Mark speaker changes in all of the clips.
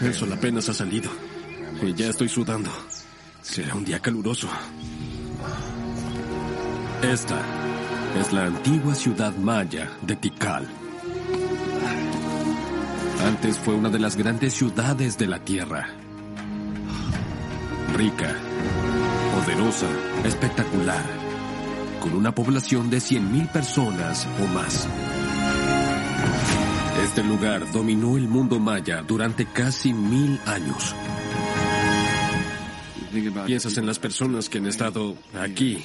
Speaker 1: El sol apenas ha salido. Y ya estoy sudando. Será un día caluroso. Esta es la antigua ciudad maya de Tikal. Antes fue una de las grandes ciudades de la Tierra. Rica, poderosa, espectacular, con una población de 100.000 personas o más. Este lugar dominó el mundo maya durante casi mil años. Piensas en las personas que han estado aquí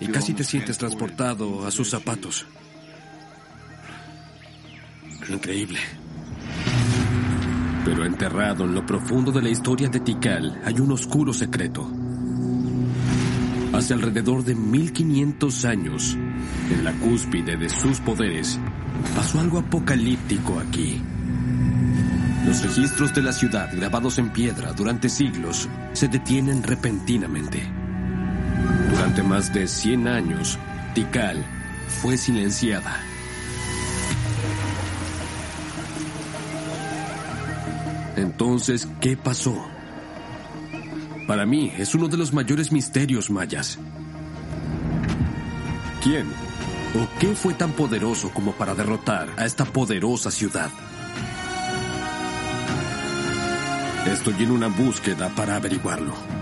Speaker 1: y casi te sientes transportado a sus zapatos. Increíble. Pero enterrado en lo profundo de la historia de Tikal hay un oscuro secreto. Hace alrededor de 1500 años, en la cúspide de sus poderes, pasó algo apocalíptico aquí. Los registros de la ciudad grabados en piedra durante siglos se detienen repentinamente. Durante más de 100 años, Tikal fue silenciada. Entonces, ¿qué pasó? Para mí es uno de los mayores misterios mayas. ¿Quién o qué fue tan poderoso como para derrotar a esta poderosa ciudad? Estoy en una búsqueda para averiguarlo.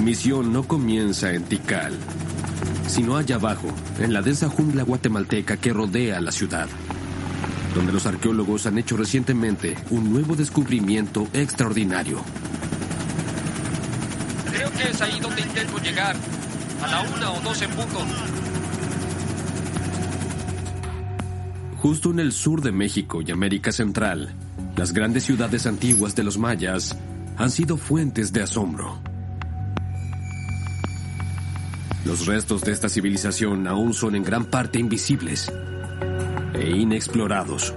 Speaker 1: Mi misión no comienza en Tikal, sino allá abajo, en la densa jungla guatemalteca que rodea la ciudad, donde los arqueólogos han hecho recientemente un nuevo descubrimiento extraordinario.
Speaker 2: Creo que es ahí donde intento llegar. A la una o dos en punto.
Speaker 1: Justo en el sur de México y América Central, las grandes ciudades antiguas de los mayas han sido fuentes de asombro. Los restos de esta civilización aún son en gran parte invisibles e inexplorados.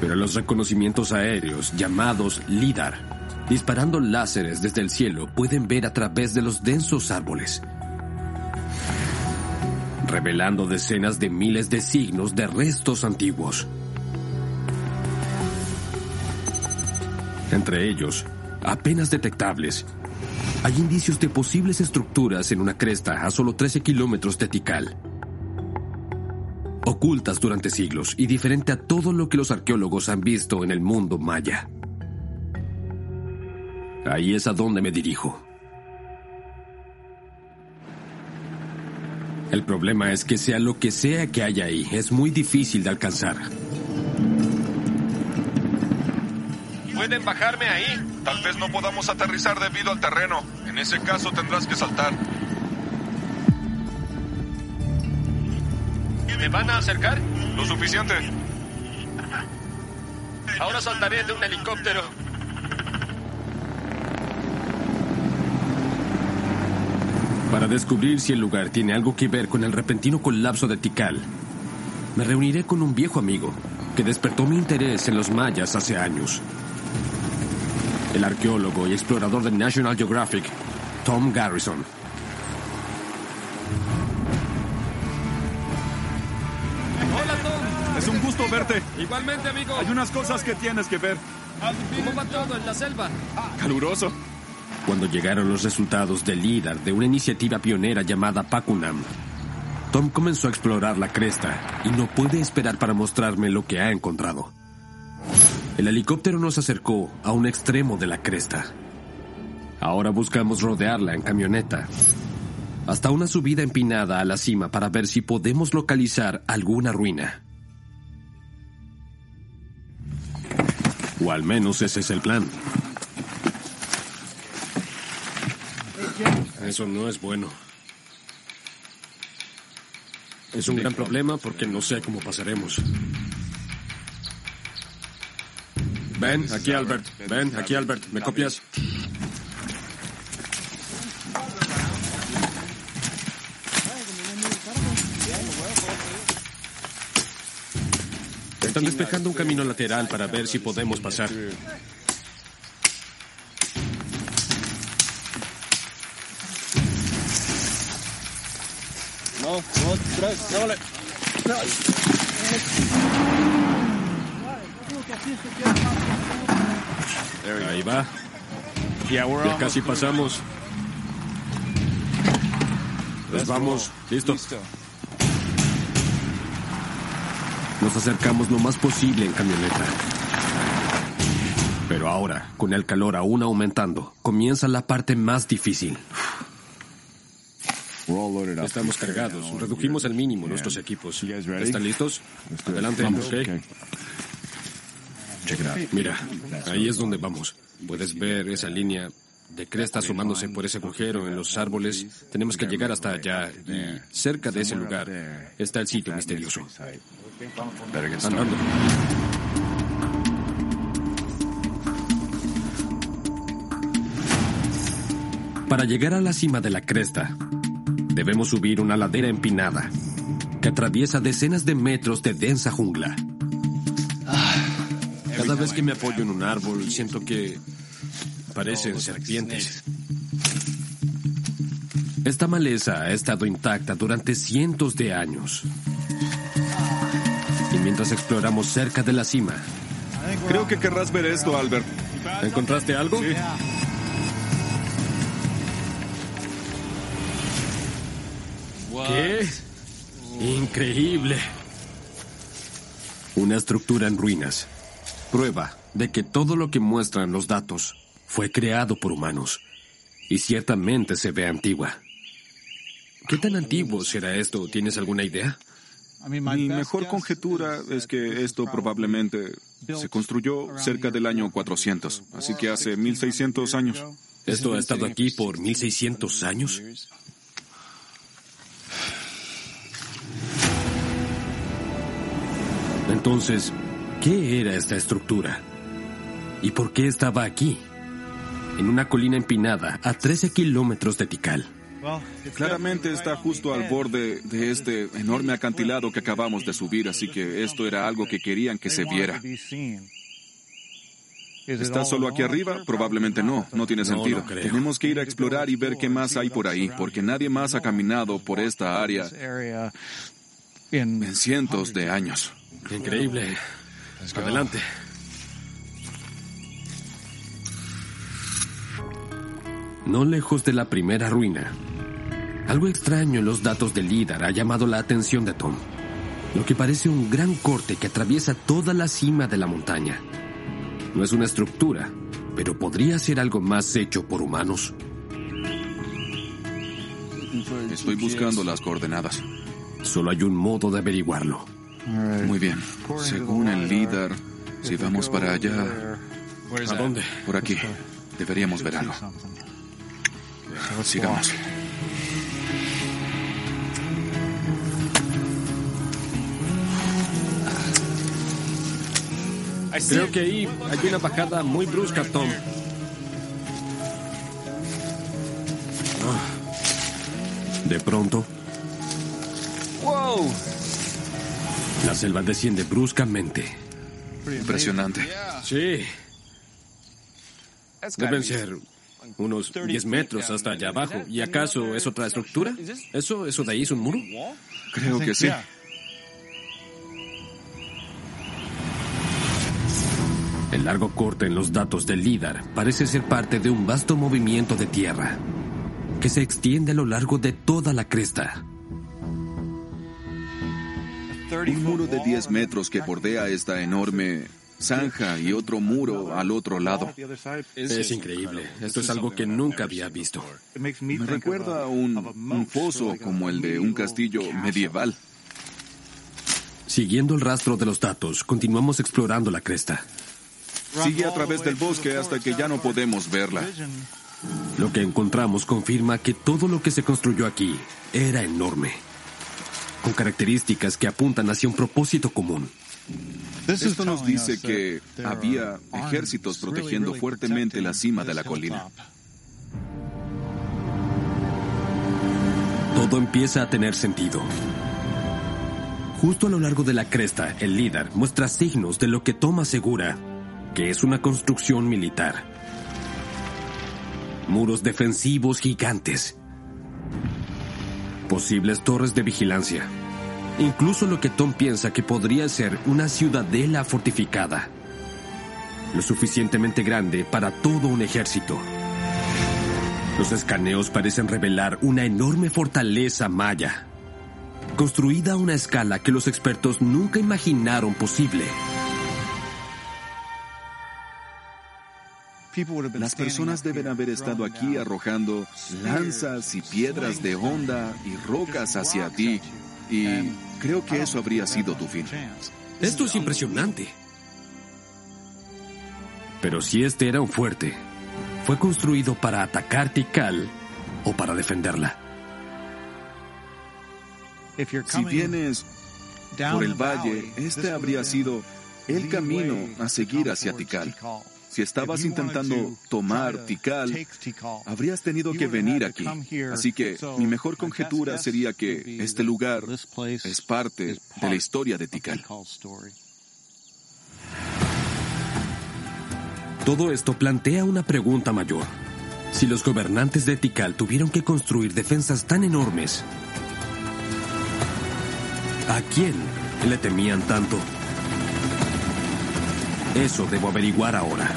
Speaker 1: Pero los reconocimientos aéreos llamados LIDAR, disparando láseres desde el cielo, pueden ver a través de los densos árboles, revelando decenas de miles de signos de restos antiguos. Entre ellos, apenas detectables, hay indicios de posibles estructuras en una cresta a solo 13 kilómetros de Tikal. Ocultas durante siglos y diferente a todo lo que los arqueólogos han visto en el mundo maya. Ahí es a donde me dirijo. El problema es que sea lo que sea que haya ahí, es muy difícil de alcanzar.
Speaker 2: ¿Pueden bajarme ahí?
Speaker 3: Tal vez no podamos aterrizar debido al terreno. En ese caso tendrás que saltar.
Speaker 2: ¿Me van a acercar?
Speaker 3: Lo suficiente.
Speaker 2: Ahora saltaré de un helicóptero.
Speaker 1: Para descubrir si el lugar tiene algo que ver con el repentino colapso de Tikal, me reuniré con un viejo amigo que despertó mi interés en los mayas hace años. El arqueólogo y explorador de National Geographic, Tom Garrison.
Speaker 2: Hola, Tom.
Speaker 4: Es un gusto verte.
Speaker 2: Igualmente, amigo.
Speaker 4: Hay unas cosas que tienes que ver.
Speaker 2: ¿Cómo va todo en la selva?
Speaker 4: Caluroso.
Speaker 1: Cuando llegaron los resultados del líder de una iniciativa pionera llamada Pacunam, Tom comenzó a explorar la cresta y no puede esperar para mostrarme lo que ha encontrado. El helicóptero nos acercó a un extremo de la cresta. Ahora buscamos rodearla en camioneta hasta una subida empinada a la cima para ver si podemos localizar alguna ruina. O al menos ese es el plan. Eso no es bueno. Es un gran problema porque no sé cómo pasaremos. Ven, aquí Albert. Ven, aquí Albert. ¿Me copias? Están despejando un camino lateral para ver si podemos pasar. Ahí va. Ya casi pasamos. Pues vamos. Listo. Nos acercamos lo más posible en camioneta. Pero ahora, con el calor aún aumentando, comienza la parte más difícil. Estamos cargados. Redujimos al mínimo nuestros equipos. ¿Están listos? Adelante. ok. Mira, ahí es donde vamos. Puedes ver esa línea de cresta asomándose por ese agujero en los árboles. Tenemos que llegar hasta allá y cerca de ese lugar está el sitio misterioso. Para llegar a la cima de la cresta, debemos subir una ladera empinada que atraviesa decenas de metros de densa jungla. Cada vez que me apoyo en un árbol, siento que parecen serpientes. Esta maleza ha estado intacta durante cientos de años. Y mientras exploramos cerca de la cima,
Speaker 4: Creo que querrás ver esto, Albert.
Speaker 1: ¿encontraste algo? ¿Qué? Increíble. Una estructura en ruinas. Prueba de que todo lo que muestran los datos fue creado por humanos. Y ciertamente se ve antigua. ¿Qué tan antiguo será esto? ¿Tienes alguna idea?
Speaker 4: Mi mejor conjetura es que esto probablemente se construyó cerca del año 400, así que hace 1600 años.
Speaker 1: ¿Esto ha estado aquí por 1600 años? Entonces, ¿qué era esta estructura? ¿Y por qué estaba aquí? En una colina empinada a 13 kilómetros de Tikal.
Speaker 4: Claramente está justo al borde de este enorme acantilado que acabamos de subir, así que esto era algo que querían que se viera. ¿Está solo aquí arriba? Probablemente no, no tiene sentido.
Speaker 1: no.
Speaker 4: Tenemos que ir a explorar y ver qué más hay por ahí, porque nadie más ha caminado por esta área en cientos de años.
Speaker 1: Increíble. Adelante. No lejos de la primera ruina, algo extraño en los datos del líder ha llamado la atención de Tom. Lo que parece un gran corte que atraviesa toda la cima de la montaña. No es una estructura, pero podría ser algo más hecho por humanos.
Speaker 4: Estoy buscando las coordenadas.
Speaker 1: Solo hay un modo de averiguarlo.
Speaker 4: Muy bien. Según el líder, si vamos para allá,
Speaker 1: ¿A dónde?
Speaker 4: por aquí, deberíamos ver algo. Sigamos.
Speaker 1: Creo que ahí hay una bajada muy brusca, Tom. Ah. De pronto,
Speaker 5: ¡Wow!
Speaker 1: La selva desciende bruscamente.
Speaker 4: Impresionante.
Speaker 1: Sí, deben ser unos 10 metros hasta allá abajo. ¿Y acaso es otra estructura? ¿Eso, eso de ahí es un muro?
Speaker 4: Creo que sí.
Speaker 1: El largo corte en los datos del LIDAR parece ser parte de un vasto movimiento de tierra que se extiende a lo largo de toda la cresta.
Speaker 4: Un muro de 10 metros que bordea esta enorme zanja y otro muro al otro lado.
Speaker 1: Es increíble. Esto es algo que nunca había visto.
Speaker 4: Me recuerda a un, un foso como el de un castillo medieval.
Speaker 1: Siguiendo el rastro de los datos, continuamos explorando la cresta.
Speaker 4: Sigue a través del bosque hasta que ya no podemos verla.
Speaker 1: Lo que encontramos confirma que todo lo que se construyó aquí era enorme, con características que apuntan hacia un propósito común.
Speaker 4: Esto nos dice que había ejércitos protegiendo fuertemente la cima de la colina.
Speaker 1: Todo empieza a tener sentido. Justo a lo largo de la cresta, el líder muestra signos de lo que toma segura que es una construcción militar. Muros defensivos gigantes. Posibles torres de vigilancia. Incluso lo que Tom piensa que podría ser una ciudadela fortificada. Lo suficientemente grande para todo un ejército. Los escaneos parecen revelar una enorme fortaleza maya, construida a una escala que los expertos nunca imaginaron posible.
Speaker 4: Las personas deben haber estado aquí arrojando lanzas y piedras de onda y rocas hacia ti. Y creo que eso habría sido tu fin.
Speaker 1: Esto es impresionante. Pero si este era un fuerte, fue construido para atacar Tikal o para defenderla.
Speaker 4: Si vienes por el valle, este habría sido el camino a seguir hacia Tikal. Si estabas intentando tomar Tikal, habrías tenido que venir aquí. Así que mi mejor conjetura sería que este lugar es parte de la historia de Tikal.
Speaker 1: Todo esto plantea una pregunta mayor. Si los gobernantes de Tikal tuvieron que construir defensas tan enormes, ¿a quién le temían tanto? Eso debo averiguar ahora.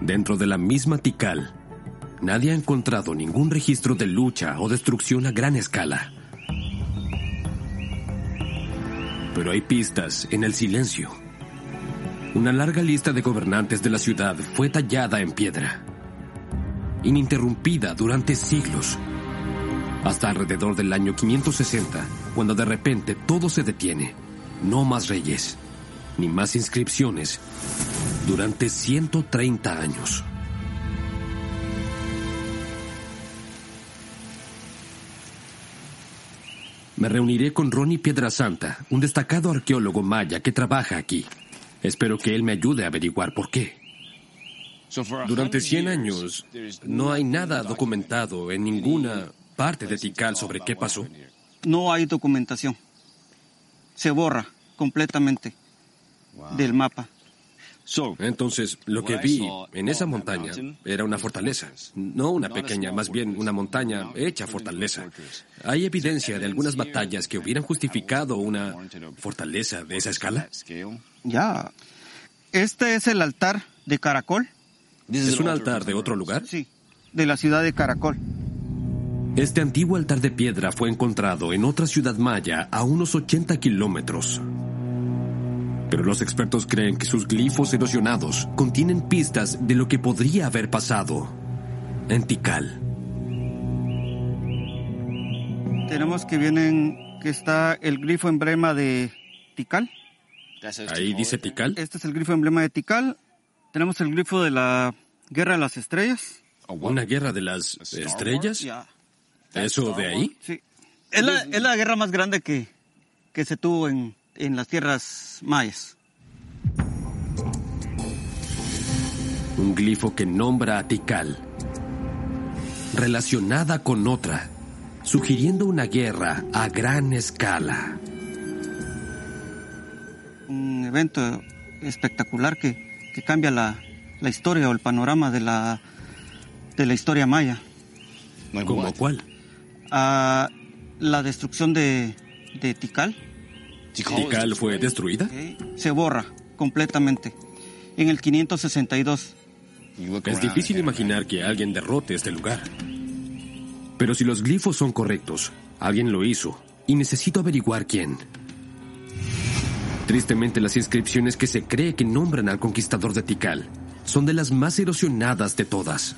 Speaker 1: Dentro de la misma Tikal, nadie ha encontrado ningún registro de lucha o destrucción a gran escala. Pero hay pistas en el silencio. Una larga lista de gobernantes de la ciudad fue tallada en piedra ininterrumpida durante siglos, hasta alrededor del año 560, cuando de repente todo se detiene. No más reyes, ni más inscripciones, durante 130 años. Me reuniré con Ronnie Piedrasanta, un destacado arqueólogo maya que trabaja aquí. Espero que él me ayude a averiguar por qué. Durante 100 años no hay nada documentado en ninguna parte de Tikal sobre qué pasó.
Speaker 5: No hay documentación. Se borra completamente del mapa.
Speaker 1: Entonces, lo que vi en esa montaña era una fortaleza, no una pequeña, más bien una montaña hecha fortaleza. ¿Hay evidencia de algunas batallas que hubieran justificado una fortaleza de esa escala?
Speaker 5: Ya. Este es el altar de Caracol
Speaker 1: ¿Es un altar de otro lugar?
Speaker 5: Sí, de la ciudad de Caracol.
Speaker 1: Este antiguo altar de piedra fue encontrado en otra ciudad maya a unos 80 kilómetros. Pero los expertos creen que sus glifos erosionados contienen pistas de lo que podría haber pasado en Tikal.
Speaker 5: Tenemos que vienen que está el grifo emblema de Tikal.
Speaker 1: Ahí dice Tikal.
Speaker 5: Este es el grifo emblema de Tikal. Tenemos el grifo de la Guerra de las Estrellas.
Speaker 1: ¿Una guerra de las estrellas? ¿Eso de ahí?
Speaker 5: Sí. Es la, es la guerra más grande que, que se tuvo en, en las tierras mayas.
Speaker 1: Un glifo que nombra a Tikal, relacionada con otra, sugiriendo una guerra a gran escala.
Speaker 5: Un evento espectacular que, que cambia la, la historia o el panorama de la, de la historia maya.
Speaker 1: ¿Cómo cuál?
Speaker 5: Ah, la destrucción de, de Tikal.
Speaker 1: ¿Tikal fue destruida?
Speaker 5: Se borra completamente. en el 562.
Speaker 1: Es difícil imaginar que alguien derrote este lugar. Pero si los glifos son correctos, alguien lo hizo y necesito averiguar quién. Tristemente, las inscripciones que se cree que nombran al conquistador de Tikal son de las más erosionadas de todas.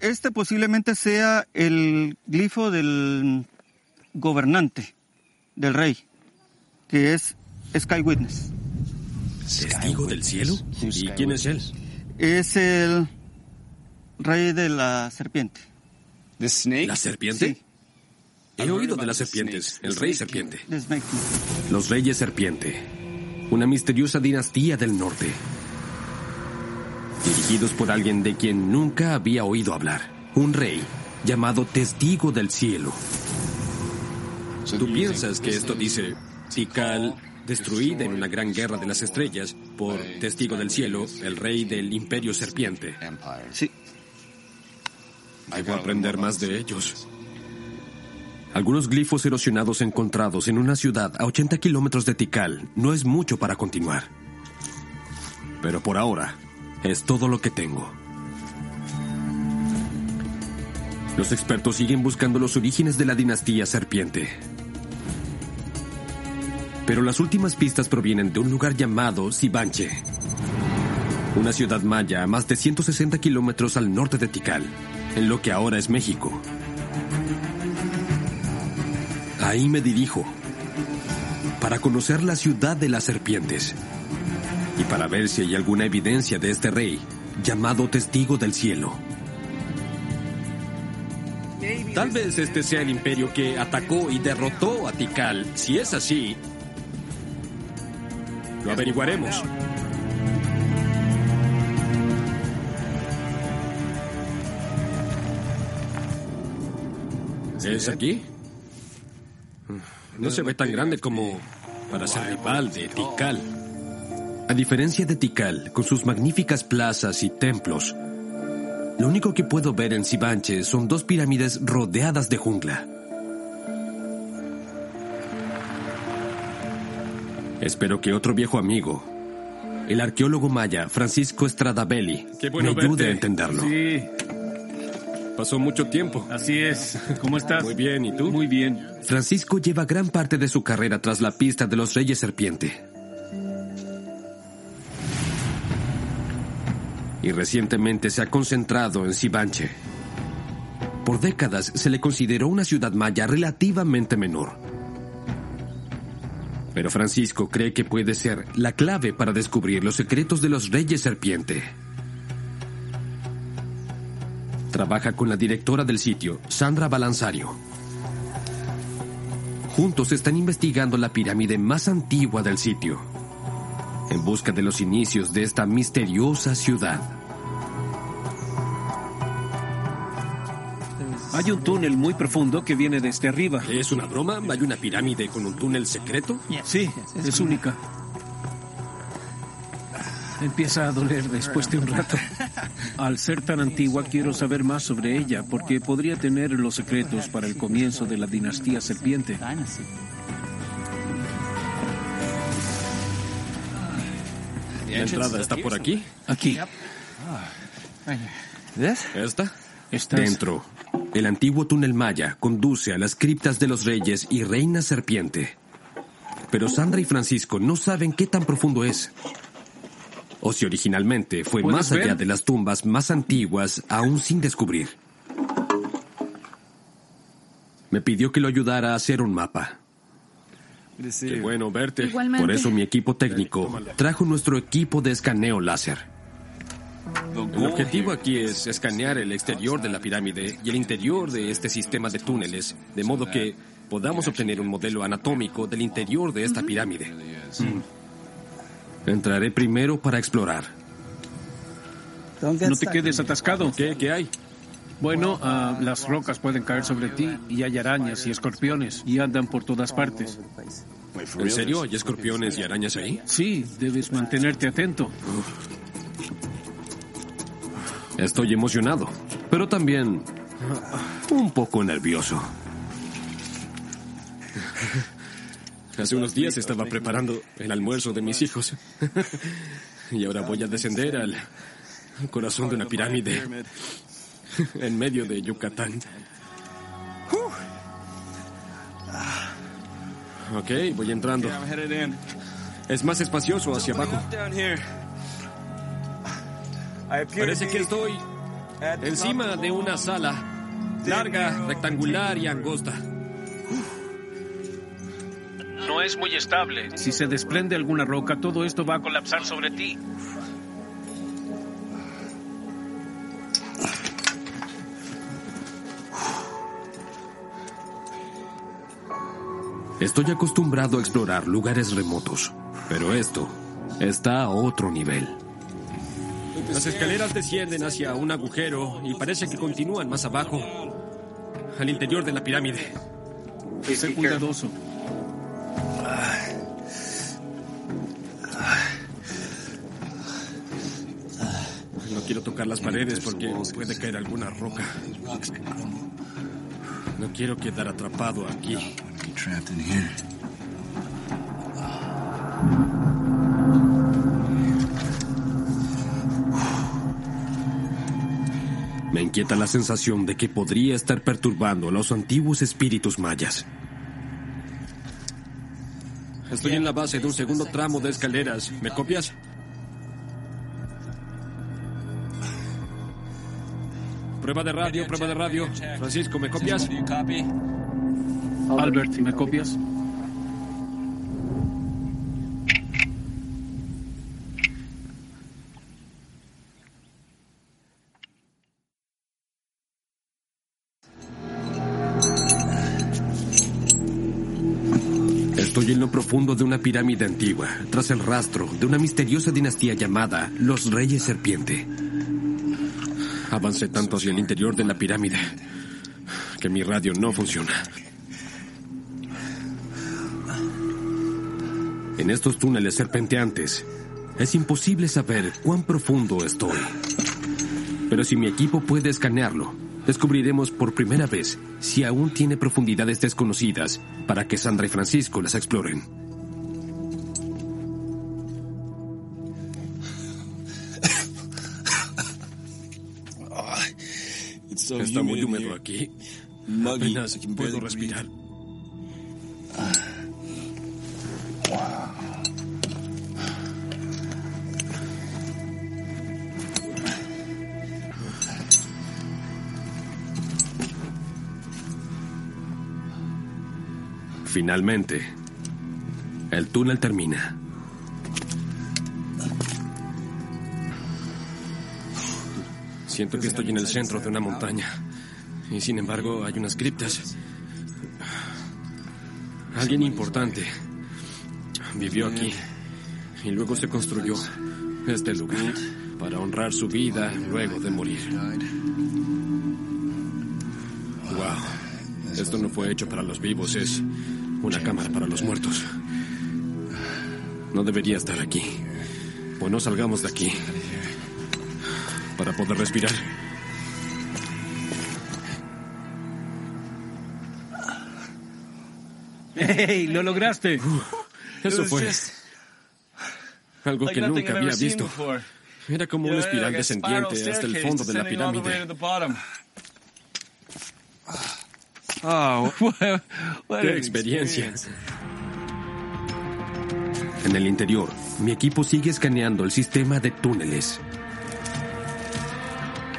Speaker 5: Este posiblemente sea el glifo del gobernante, del rey, que es Sky Witness.
Speaker 1: ¿Testigo del cielo? ¿Y quién es él?
Speaker 5: Es el rey de la serpiente.
Speaker 1: ¿La serpiente?
Speaker 5: Sí.
Speaker 1: He oído de las serpientes, el rey serpiente. Los reyes serpiente. Una misteriosa dinastía del norte. Dirigidos por alguien de quien nunca había oído hablar. Un rey llamado Testigo del Cielo. ¿Tú piensas que esto dice Tikal destruida en una gran guerra de las estrellas por Testigo del Cielo, el rey del Imperio Serpiente?
Speaker 5: Sí.
Speaker 1: Debo aprender más de ellos. Algunos glifos erosionados encontrados en una ciudad a 80 kilómetros de Tikal no es mucho para continuar. Pero por ahora, es todo lo que tengo. Los expertos siguen buscando los orígenes de la dinastía serpiente. Pero las últimas pistas provienen de un lugar llamado Sibanche, una ciudad maya a más de 160 kilómetros al norte de Tikal, en lo que ahora es México. Ahí me dirijo, para conocer la ciudad de las serpientes y para ver si hay alguna evidencia de este rey llamado Testigo del Cielo. Tal vez este sea el imperio que atacó y derrotó a Tikal. Si es así, lo averiguaremos. ¿Es aquí? No se ve tan grande como para ser rival de Tikal. A diferencia de Tikal, con sus magníficas plazas y templos, lo único que puedo ver en Sibanche son dos pirámides rodeadas de jungla. Espero que otro viejo amigo, el arqueólogo maya Francisco Stradabelli, me ayude a entenderlo.
Speaker 6: Sí,
Speaker 1: Pasó mucho tiempo.
Speaker 6: así es. ¿Cómo estás?
Speaker 1: Muy bien, ¿y tú?
Speaker 6: Muy bien.
Speaker 1: Francisco lleva gran parte de su carrera tras la pista de los Reyes Serpiente. Y recientemente se ha concentrado en Sibanche. Por décadas se le consideró una ciudad maya relativamente menor. Pero Francisco cree que puede ser la clave para descubrir los secretos de los Reyes Serpiente. Trabaja con la directora del sitio, Sandra Balanzario. Juntos están investigando la pirámide más antigua del sitio, en busca de los inicios de esta misteriosa ciudad.
Speaker 6: Hay un túnel muy profundo que viene desde arriba.
Speaker 1: ¿Es una broma? ¿Hay una pirámide con un túnel secreto?
Speaker 6: Sí, es única. Empieza a doler después de un rato. Al ser tan antigua quiero saber más sobre ella porque podría tener los secretos para el comienzo de la dinastía serpiente.
Speaker 1: La entrada está por aquí.
Speaker 6: Aquí.
Speaker 1: ¿Esta?
Speaker 6: Estás-
Speaker 1: Dentro. El antiguo túnel maya conduce a las criptas de los reyes y reina serpiente. Pero Sandra y Francisco no saben qué tan profundo es. O si originalmente fue
Speaker 6: ¿Puedes
Speaker 1: más
Speaker 6: ver?
Speaker 1: allá de las tumbas más antiguas aún sin descubrir. Me pidió que lo ayudara a hacer un mapa. Qué bueno verte.
Speaker 7: Igualmente.
Speaker 1: Por eso mi equipo técnico trajo nuestro equipo de escaneo láser. El objetivo aquí es escanear el exterior de la pirámide y el interior de este sistema de túneles, de modo que podamos obtener un modelo anatómico del interior de esta pirámide. Mm. Entraré primero para explorar.
Speaker 6: No te quedes atascado.
Speaker 1: ¿Qué, qué hay?
Speaker 6: Bueno, ah, las rocas pueden caer sobre ti y hay arañas y escorpiones y andan por todas partes.
Speaker 1: ¿En serio? ¿Hay escorpiones y arañas ahí?
Speaker 6: Sí, debes mantenerte atento.
Speaker 1: Estoy emocionado, pero también un poco nervioso. Hace unos días estaba preparando el almuerzo de mis hijos. y ahora voy a descender al corazón de una pirámide en medio de Yucatán. Ok, voy entrando. Es más espacioso hacia abajo. Parece que estoy encima de una sala larga, rectangular y angosta.
Speaker 6: Es muy estable. Si se desprende alguna roca, todo esto va a colapsar sobre ti.
Speaker 1: Estoy acostumbrado a explorar lugares remotos, pero esto está a otro nivel. Las escaleras descienden hacia un agujero y parece que continúan más abajo, al interior de la pirámide.
Speaker 6: Sé cuidadoso.
Speaker 1: Quiero tocar las paredes porque puede caer alguna roca. No quiero quedar atrapado aquí. Me inquieta la sensación de que podría estar perturbando a los antiguos espíritus mayas. Estoy en la base de un segundo tramo de escaleras. ¿Me copias? Prueba de radio, prueba de radio. Francisco, ¿me copias?
Speaker 6: Albert, ¿me copias?
Speaker 1: Estoy en lo profundo de una pirámide antigua, tras el rastro de una misteriosa dinastía llamada los Reyes Serpiente. Avancé tanto hacia el interior de la pirámide que mi radio no funciona. En estos túneles serpenteantes es imposible saber cuán profundo estoy. Pero si mi equipo puede escanearlo, descubriremos por primera vez si aún tiene profundidades desconocidas para que Sandra y Francisco las exploren. Está muy húmedo aquí. Apenas puedo respirar. Finalmente, el túnel termina. Siento que estoy en el centro de una montaña. Y sin embargo, hay unas criptas. Alguien importante vivió aquí. Y luego se construyó este lugar para honrar su vida luego de morir. Wow. Esto no fue hecho para los vivos, es una cámara para los muertos. No debería estar aquí. Pues no salgamos de aquí. Para poder respirar.
Speaker 6: ¡Hey! ¡Lo lograste!
Speaker 1: Eso fue algo que nunca había visto. Era como una espiral descendiente hasta el fondo de la pirámide.
Speaker 6: Oh,
Speaker 1: ¡Qué experiencia! En el interior, mi equipo sigue escaneando el sistema de túneles.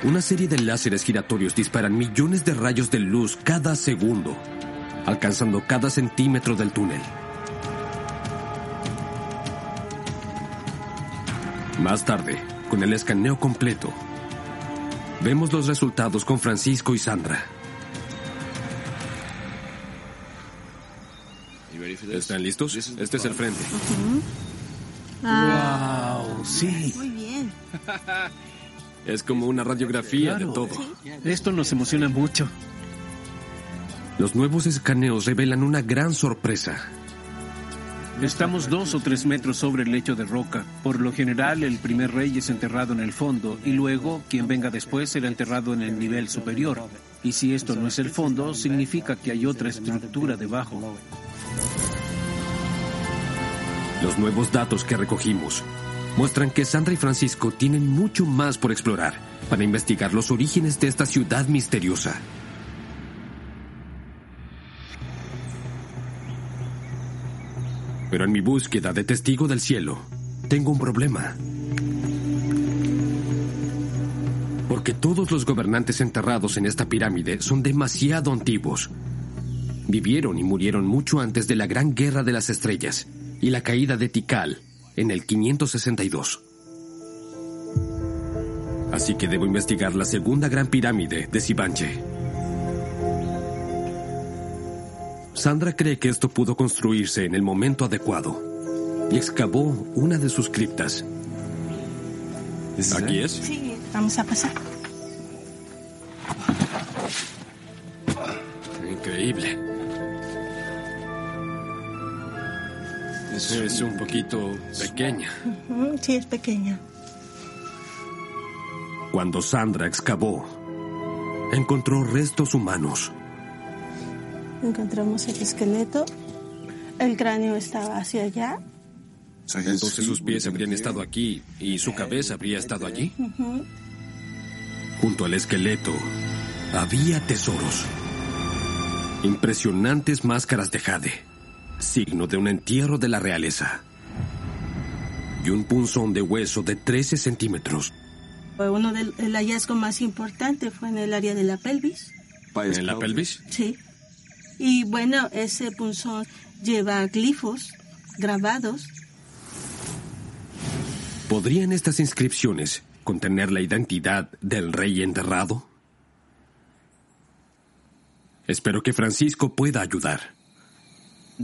Speaker 1: Una serie de láseres giratorios disparan millones de rayos de luz cada segundo, alcanzando cada centímetro del túnel. Más tarde, con el escaneo completo, vemos los resultados con Francisco y Sandra. ¿Están listos? Este es el frente.
Speaker 6: ¡Wow! Sí.
Speaker 7: Muy bien.
Speaker 1: Es como una radiografía de todo.
Speaker 6: Esto nos emociona mucho.
Speaker 1: Los nuevos escaneos revelan una gran sorpresa.
Speaker 6: Estamos dos o tres metros sobre el lecho de roca. Por lo general, el primer rey es enterrado en el fondo y luego quien venga después será enterrado en el nivel superior. Y si esto no es el fondo, significa que hay otra estructura debajo.
Speaker 1: Los nuevos datos que recogimos muestran que Sandra y Francisco tienen mucho más por explorar para investigar los orígenes de esta ciudad misteriosa. Pero en mi búsqueda de testigo del cielo, tengo un problema. Porque todos los gobernantes enterrados en esta pirámide son demasiado antiguos. Vivieron y murieron mucho antes de la Gran Guerra de las Estrellas y la caída de Tikal en el 562. Así que debo investigar la segunda gran pirámide de Sibanche. Sandra cree que esto pudo construirse en el momento adecuado y excavó una de sus criptas. ¿Aquí es?
Speaker 7: Sí, vamos a pasar.
Speaker 1: Increíble. Es un poquito pequeña.
Speaker 7: Sí, es pequeña.
Speaker 1: Cuando Sandra excavó, encontró restos humanos.
Speaker 7: Encontramos el esqueleto. El cráneo estaba hacia allá.
Speaker 1: Entonces sus pies habrían estado aquí y su cabeza habría estado allí. Junto al esqueleto había tesoros. Impresionantes máscaras de jade, signo de un entierro de la realeza. Y un punzón de hueso de 13 centímetros.
Speaker 7: Fue Uno del el hallazgo más importante fue en el área de la pelvis.
Speaker 1: ¿En la pelvis?
Speaker 7: Sí. Y bueno, ese punzón lleva glifos grabados.
Speaker 1: ¿Podrían estas inscripciones contener la identidad del rey enterrado? Espero que Francisco pueda ayudar.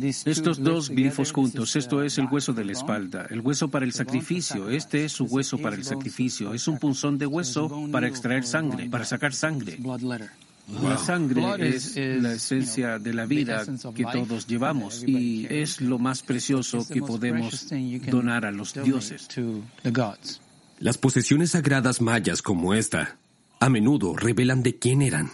Speaker 6: Estos dos glifos juntos, esto es el hueso de la espalda, el hueso para el sacrificio, este es su hueso para el sacrificio, es un punzón de hueso para extraer sangre, para sacar sangre. La sangre es la esencia de la vida que todos llevamos y es lo más precioso que podemos donar a los dioses.
Speaker 1: Las posesiones sagradas mayas como esta a menudo revelan de quién eran.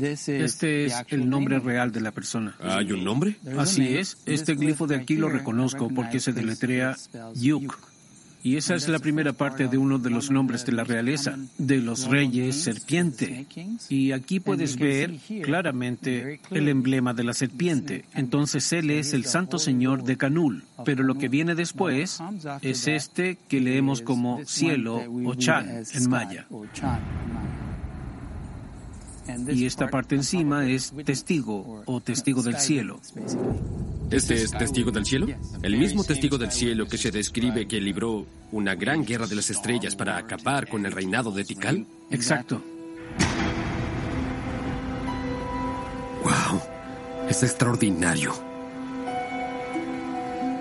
Speaker 6: Este es el nombre real de la persona.
Speaker 1: ¿Hay un nombre?
Speaker 6: Así es, este glifo de aquí lo reconozco porque se deletrea Yuk. Y esa es la primera parte de uno de los nombres de la realeza, de los reyes serpiente. Y aquí puedes ver claramente el emblema de la serpiente. Entonces él es el Santo Señor de Canul. Pero lo que viene después es este que leemos como cielo o chan en maya. Y esta parte encima es testigo o testigo del cielo.
Speaker 1: ¿Este es testigo del cielo? El mismo testigo del cielo que se describe que libró una gran guerra de las estrellas para acabar con el reinado de Tikal.
Speaker 6: Exacto.
Speaker 1: ¡Wow! Es extraordinario.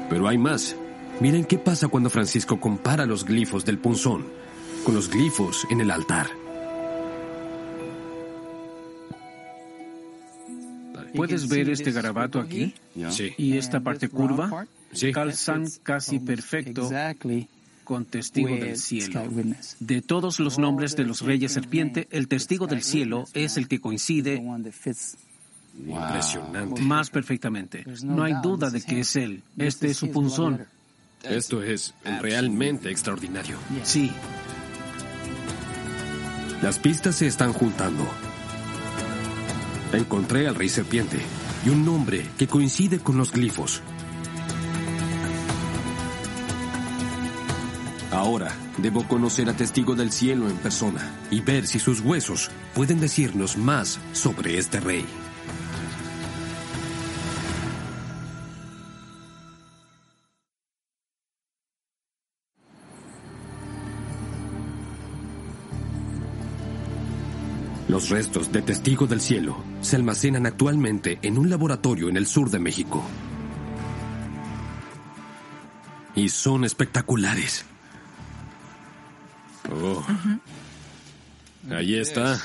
Speaker 1: Pero hay más. Miren qué pasa cuando Francisco compara los glifos del punzón con los glifos en el altar.
Speaker 6: ¿Puedes ver este garabato aquí?
Speaker 1: Sí.
Speaker 6: Y esta parte curva
Speaker 1: Sí.
Speaker 6: calzan casi perfecto con testigo del cielo. De todos los nombres de los reyes serpiente, el testigo del cielo es el que coincide
Speaker 1: Impresionante.
Speaker 6: más perfectamente. No hay duda de que es él. Este es su punzón.
Speaker 1: Esto es realmente extraordinario.
Speaker 6: Sí,
Speaker 1: Las pistas se están juntando. Encontré al rey serpiente y un nombre que coincide con los glifos. Ahora debo conocer a Testigo del Cielo en persona y ver si sus huesos pueden decirnos más sobre este rey. Los restos de Testigo del Cielo se almacenan actualmente en un laboratorio en el sur de México. Y son espectaculares. Oh. Ahí está.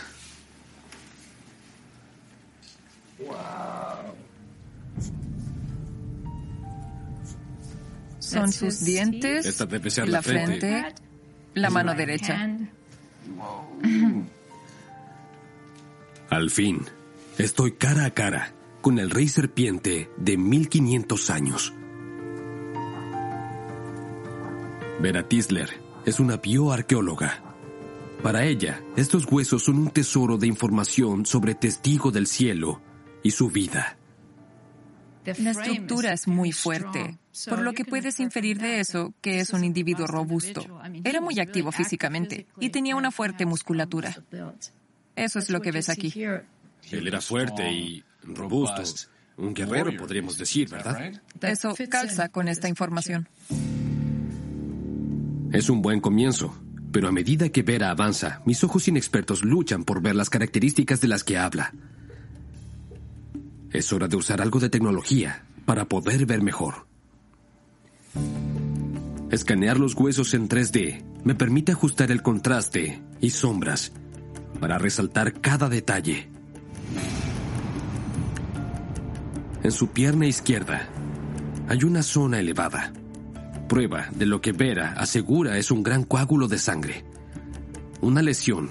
Speaker 8: Son sus dientes,
Speaker 1: Esta debe ser
Speaker 8: la
Speaker 1: la frente.
Speaker 8: frente, la mano derecha.
Speaker 1: Al fin, estoy cara a cara con el rey serpiente de 1500 años. Vera Tisler es una bioarqueóloga. Para ella, estos huesos son un tesoro de información sobre Testigo del Cielo y su vida.
Speaker 8: La estructura es muy fuerte, por lo que puedes inferir de eso que es un individuo robusto. Era muy activo físicamente y tenía una fuerte musculatura. Eso es lo que ves aquí.
Speaker 1: Él era fuerte y robusto. Un guerrero, podríamos decir, ¿verdad?
Speaker 8: Eso calza con esta información.
Speaker 1: Es un buen comienzo, pero a medida que Vera avanza, mis ojos inexpertos luchan por ver las características de las que habla. Es hora de usar algo de tecnología para poder ver mejor. Escanear los huesos en 3D me permite ajustar el contraste y sombras para resaltar cada detalle. En su pierna izquierda hay una zona elevada, prueba de lo que Vera asegura es un gran coágulo de sangre. Una lesión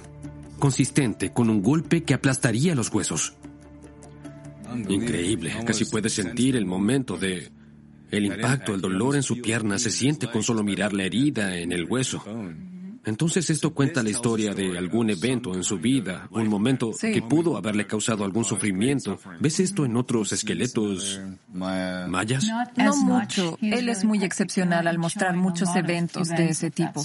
Speaker 1: consistente con un golpe que aplastaría los huesos. Increíble, casi puede sentir el momento de... El impacto, el dolor en su pierna se siente con solo mirar la herida en el hueso. Entonces esto cuenta la historia de algún evento en su vida, un momento que pudo haberle causado algún sufrimiento. ¿Ves esto en otros esqueletos mayas?
Speaker 8: No mucho. Él es muy excepcional al mostrar muchos eventos de ese tipo.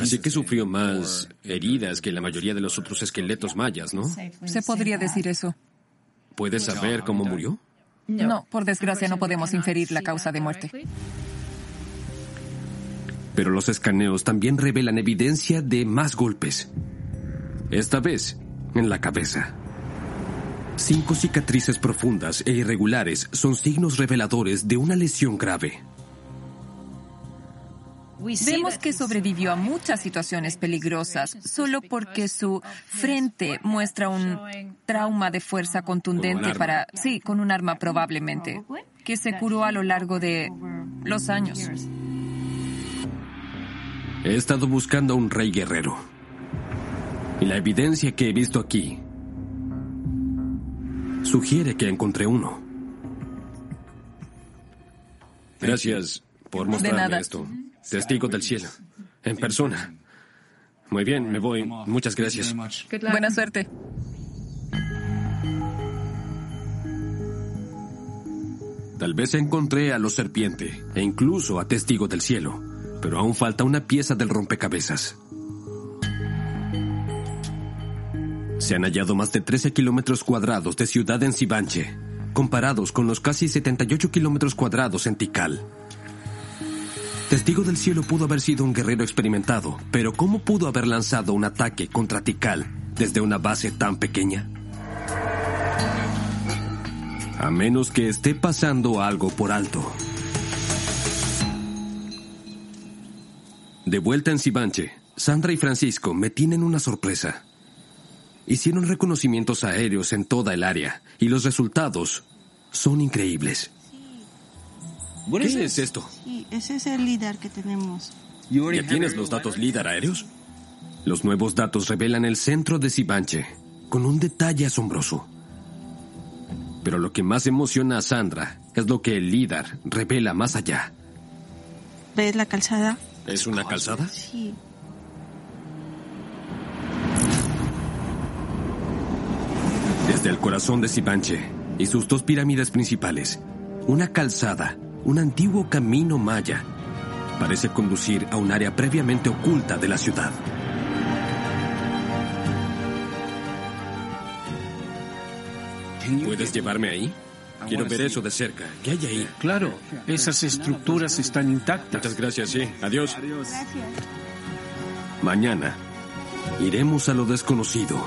Speaker 1: Así que sufrió más heridas que la mayoría de los otros esqueletos mayas, ¿no?
Speaker 8: Se podría decir eso.
Speaker 1: ¿Puedes saber cómo murió?
Speaker 8: No, por desgracia no podemos inferir la causa de muerte.
Speaker 1: Pero los escaneos también revelan evidencia de más golpes. Esta vez, en la cabeza. Cinco cicatrices profundas e irregulares son signos reveladores de una lesión grave.
Speaker 8: Vemos que sobrevivió a muchas situaciones peligrosas solo porque su frente muestra un trauma de fuerza contundente para, sí, con un arma probablemente, que se curó a lo largo de los años.
Speaker 1: He estado buscando a un rey guerrero. Y la evidencia que he visto aquí sugiere que encontré uno. Gracias por mostrarme esto. Testigo del cielo. En persona. Muy bien, me voy. Muchas gracias.
Speaker 8: Buena suerte.
Speaker 1: Tal vez encontré a los serpiente e incluso a Testigo del cielo, pero aún falta una pieza del rompecabezas. Se han hallado más de 13 kilómetros cuadrados de ciudad en Sibanche, comparados con los casi 78 kilómetros cuadrados en Tikal. Testigo del Cielo pudo haber sido un guerrero experimentado, pero ¿cómo pudo haber lanzado un ataque contra Tikal desde una base tan pequeña? A menos que esté pasando algo por alto. De vuelta en Sibanche, Sandra y Francisco me tienen una sorpresa. Hicieron reconocimientos aéreos en toda el área y los resultados son increíbles. ¿Qué es esto?
Speaker 7: Sí, ese es el líder que tenemos.
Speaker 1: ¿Ya tienes los datos LIDAR aéreos? Los nuevos datos revelan el centro de Sibanche, con un detalle asombroso. Pero lo que más emociona a Sandra es lo que el LIDAR revela más allá.
Speaker 7: ¿Ves la calzada?
Speaker 1: ¿Es una calzada?
Speaker 7: Sí.
Speaker 1: Desde el corazón de Sibanche y sus dos pirámides principales, una calzada, un antiguo camino maya, parece conducir a un área previamente oculta de la ciudad. ¿Puedes llevarme ahí? Quiero ver eso de cerca. ¿Qué hay ahí?
Speaker 6: Claro, esas estructuras están intactas.
Speaker 1: Muchas gracias, sí. Adiós.
Speaker 7: Gracias.
Speaker 1: Mañana iremos a lo desconocido.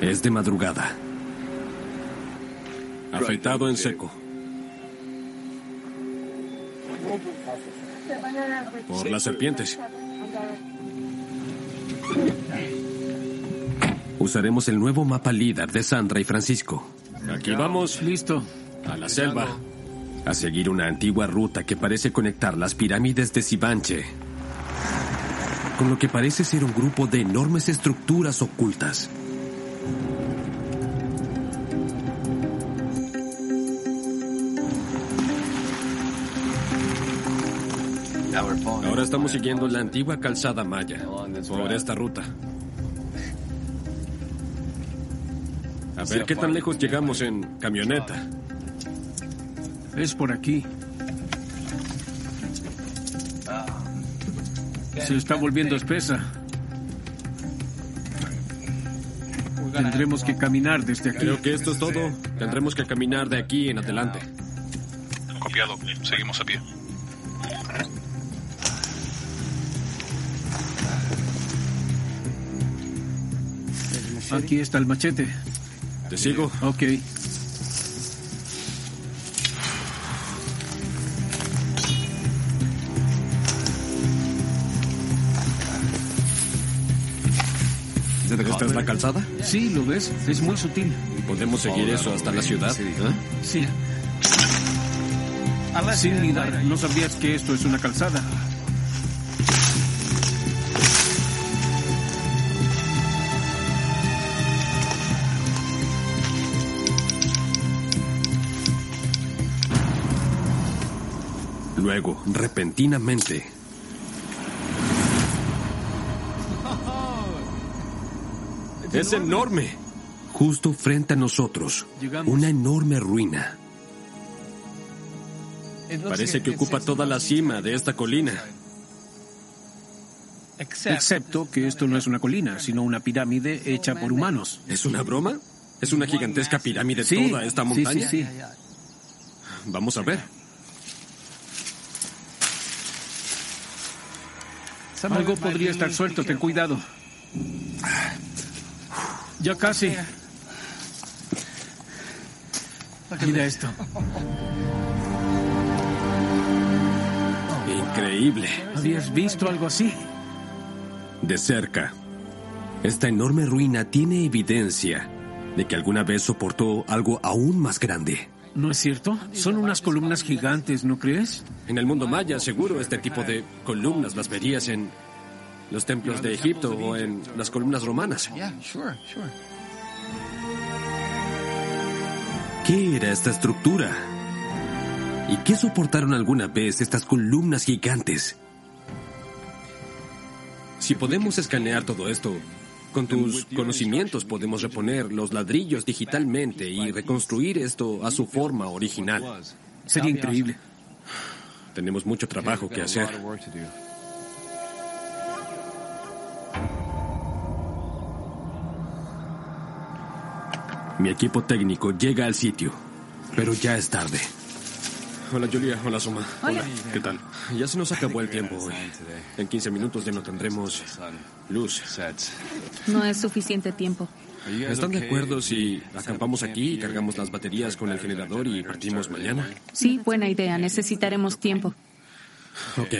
Speaker 1: Es de madrugada. Afeitado en seco. Por las serpientes. Usaremos el nuevo mapa líder de Sandra y Francisco. Aquí vamos.
Speaker 6: Listo.
Speaker 1: A la selva. A seguir una antigua ruta que parece conectar las pirámides de Sibanche con lo que parece ser un grupo de enormes estructuras ocultas. Ahora estamos siguiendo la antigua calzada maya por esta ruta. A ver qué tan lejos llegamos en camioneta.
Speaker 6: Es por aquí. Se está volviendo espesa. Tendremos que caminar desde aquí.
Speaker 1: Creo que esto es todo. Tendremos que caminar de aquí en adelante.
Speaker 3: Copiado. Seguimos a pie.
Speaker 6: Aquí está el machete.
Speaker 1: ¿Te sigo?
Speaker 6: Ok.
Speaker 1: ¿Esta es la calzada?
Speaker 6: Sí, ¿lo ves? Es muy sutil.
Speaker 1: ¿Podemos seguir eso hasta la ciudad? ¿Ah?
Speaker 6: Sí. Sin mirar, no sabías que esto es una calzada.
Speaker 1: Luego, repentinamente, es enorme. Justo frente a nosotros, una enorme ruina. Parece que ocupa toda la cima de esta colina.
Speaker 6: Excepto que esto no es una colina, sino una pirámide hecha por humanos.
Speaker 1: ¿Es una broma? ¿Es una gigantesca pirámide
Speaker 6: Sí,
Speaker 1: toda esta
Speaker 6: sí,
Speaker 1: montaña?
Speaker 6: sí, sí.
Speaker 1: Vamos a ver.
Speaker 6: Algo podría estar suelto, ten cuidado. Ya casi. Mira esto.
Speaker 1: Increíble.
Speaker 6: ¿Habías visto algo así?
Speaker 1: De cerca. Esta enorme ruina tiene evidencia de que alguna vez soportó algo aún más grande.
Speaker 6: ¿No es cierto? Son unas columnas gigantes, ¿no crees?
Speaker 1: En el mundo maya, seguro este tipo de columnas las verías en los templos de Egipto o en las columnas romanas. ¿Qué era esta estructura? ¿Y qué soportaron alguna vez estas columnas gigantes? Si podemos escanear todo esto, con tus conocimientos podemos reponer los ladrillos digitalmente y reconstruir esto a su forma original.
Speaker 6: Sería increíble.
Speaker 1: Tenemos mucho trabajo que hacer. Mi equipo técnico llega al sitio, pero ya es tarde. Hola Julia, hola Soma.
Speaker 8: Hola.
Speaker 1: ¿Qué tal? Ya se nos acabó el tiempo hoy. En 15 minutos ya no tendremos luz.
Speaker 9: No es suficiente tiempo.
Speaker 1: ¿Están de acuerdo si acampamos aquí y cargamos las baterías con el generador y partimos mañana?
Speaker 9: Sí, buena idea. Necesitaremos tiempo.
Speaker 1: Ok.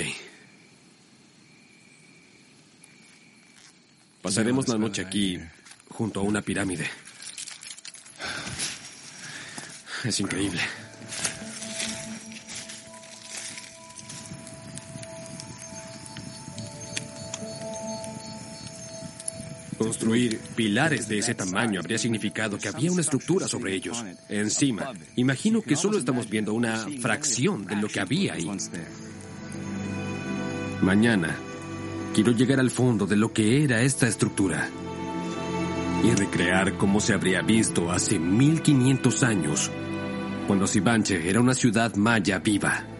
Speaker 1: Pasaremos la noche aquí junto a una pirámide. Es increíble. Construir pilares de ese tamaño habría significado que había una estructura sobre ellos. Encima, imagino que solo estamos viendo una fracción de lo que había ahí. Mañana, quiero llegar al fondo de lo que era esta estructura y recrear cómo se habría visto hace 1500 años, cuando Sibanche era una ciudad maya viva.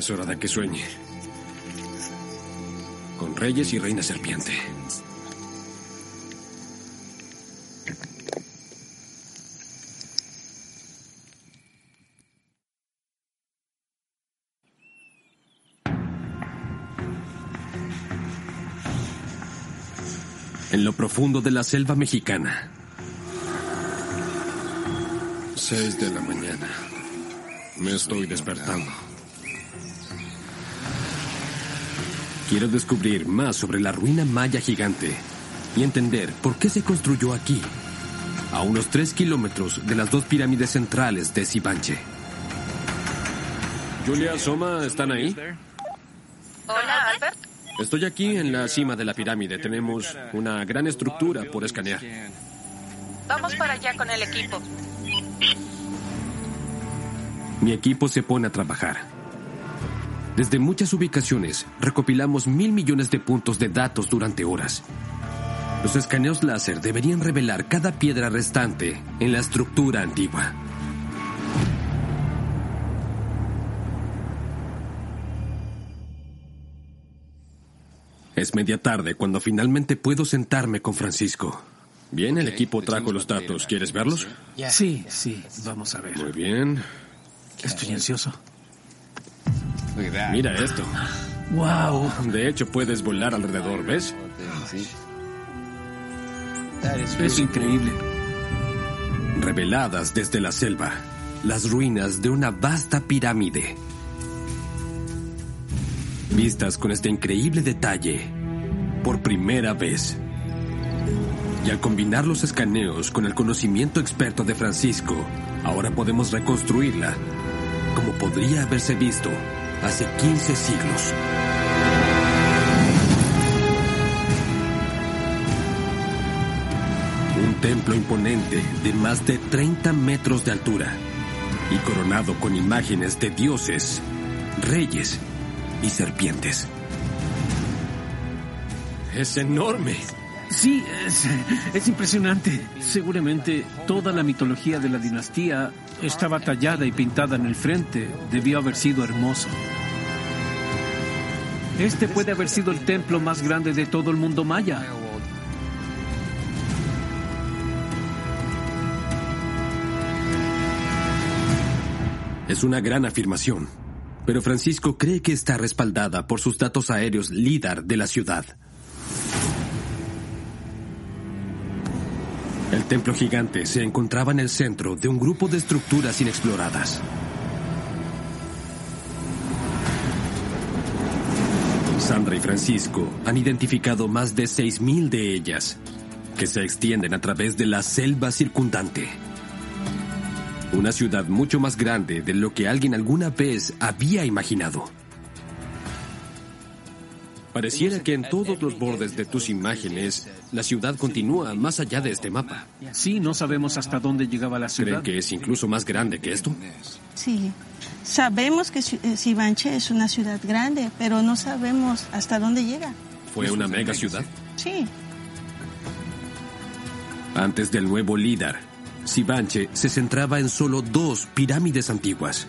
Speaker 1: Es hora de que sueñe. Con reyes y reina serpiente. En lo profundo de la selva mexicana. Seis de la mañana. Me estoy despertando. Quiero descubrir más sobre la ruina maya gigante y entender por qué se construyó aquí a unos 3 kilómetros de las dos pirámides centrales de Sibanche. Julia, Soma, ¿están ahí?
Speaker 8: Hola, Albert.
Speaker 1: Estoy aquí en la cima de la pirámide. Tenemos una gran estructura por escanear.
Speaker 8: Vamos para allá con el equipo.
Speaker 1: Mi equipo se pone a trabajar. Desde muchas ubicaciones recopilamos mil millones de puntos de datos durante horas. Los escaneos láser deberían revelar cada piedra restante en la estructura antigua. Es media tarde cuando finalmente puedo sentarme con Francisco. Bien, el equipo trajo los datos. ¿Quieres verlos?
Speaker 6: Sí, sí, vamos a ver.
Speaker 1: Muy bien.
Speaker 6: Estoy ansioso.
Speaker 1: Mira esto.
Speaker 6: Wow.
Speaker 1: De hecho, puedes volar alrededor, ¿ves?
Speaker 6: Es increíble.
Speaker 1: Reveladas desde la selva, las ruinas de una vasta pirámide. Vistas con este increíble detalle, por primera vez. Y al combinar los escaneos con el conocimiento experto de Francisco, ahora podemos reconstruirla como podría haberse visto hace 15 siglos. Un templo imponente de más de 30 metros de altura y coronado con imágenes de dioses, reyes y serpientes. Es enorme.
Speaker 6: Sí, es, es, impresionante. Seguramente toda la mitología de la dinastía estaba tallada y pintada en el frente. Debió haber sido hermoso. Este puede haber sido el templo más grande de todo el mundo maya.
Speaker 1: Es una gran afirmación, pero Francisco cree que está respaldada por sus datos aéreos LIDAR de la ciudad. El templo gigante se encontraba en el centro de un grupo de estructuras inexploradas. Sandra y Francisco han identificado más de 6.000 de ellas, que se extienden a través de la selva circundante. Una ciudad mucho más grande de lo que alguien alguna vez había imaginado. Pareciera que en todos los bordes de tus imágenes, la ciudad continúa más allá de este mapa.
Speaker 6: Sí, no sabemos hasta dónde llegaba la ciudad.
Speaker 1: ¿Creen que es incluso más grande que esto?
Speaker 7: Sí. Sabemos que Sibanche es una ciudad grande, pero no sabemos hasta dónde llega.
Speaker 1: ¿Fue una mega ciudad?
Speaker 7: Sí.
Speaker 1: Antes del nuevo líder, Sibanche se centraba en solo dos pirámides antiguas.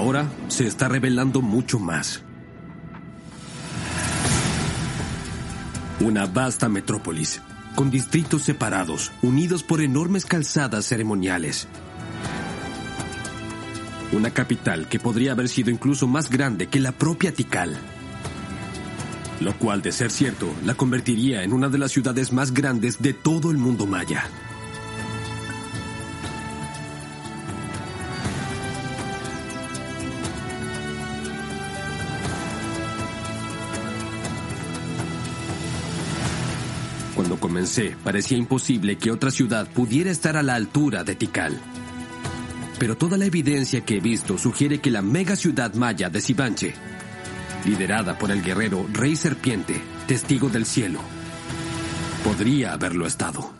Speaker 1: Ahora se está revelando mucho más. Una vasta metrópolis, con distritos separados, unidos por enormes calzadas ceremoniales. Una capital que podría haber sido incluso más grande que la propia Tikal. Lo cual, de ser cierto, la convertiría en una de las ciudades más grandes de todo el mundo maya. Comencé, parecía imposible que otra ciudad pudiera estar a la altura de Tikal. Pero toda la evidencia que he visto sugiere que la mega ciudad maya de Sibanche, liderada por el guerrero Rey Serpiente, testigo del cielo, podría haberlo estado.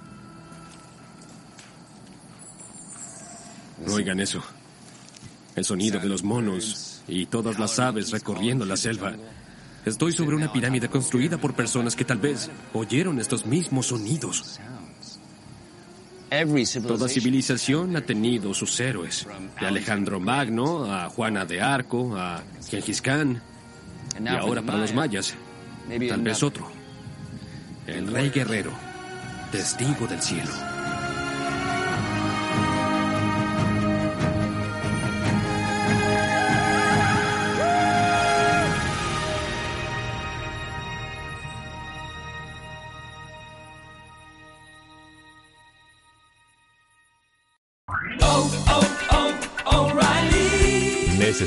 Speaker 1: Oigan eso. El sonido de los monos y todas las aves recorriendo la selva. Estoy sobre una pirámide construida por personas que tal vez oyeron estos mismos sonidos. Toda civilización ha tenido sus héroes, de Alejandro Magno a Juana de Arco a Gengis Khan, y ahora para los mayas, tal vez otro, el rey guerrero, testigo del cielo.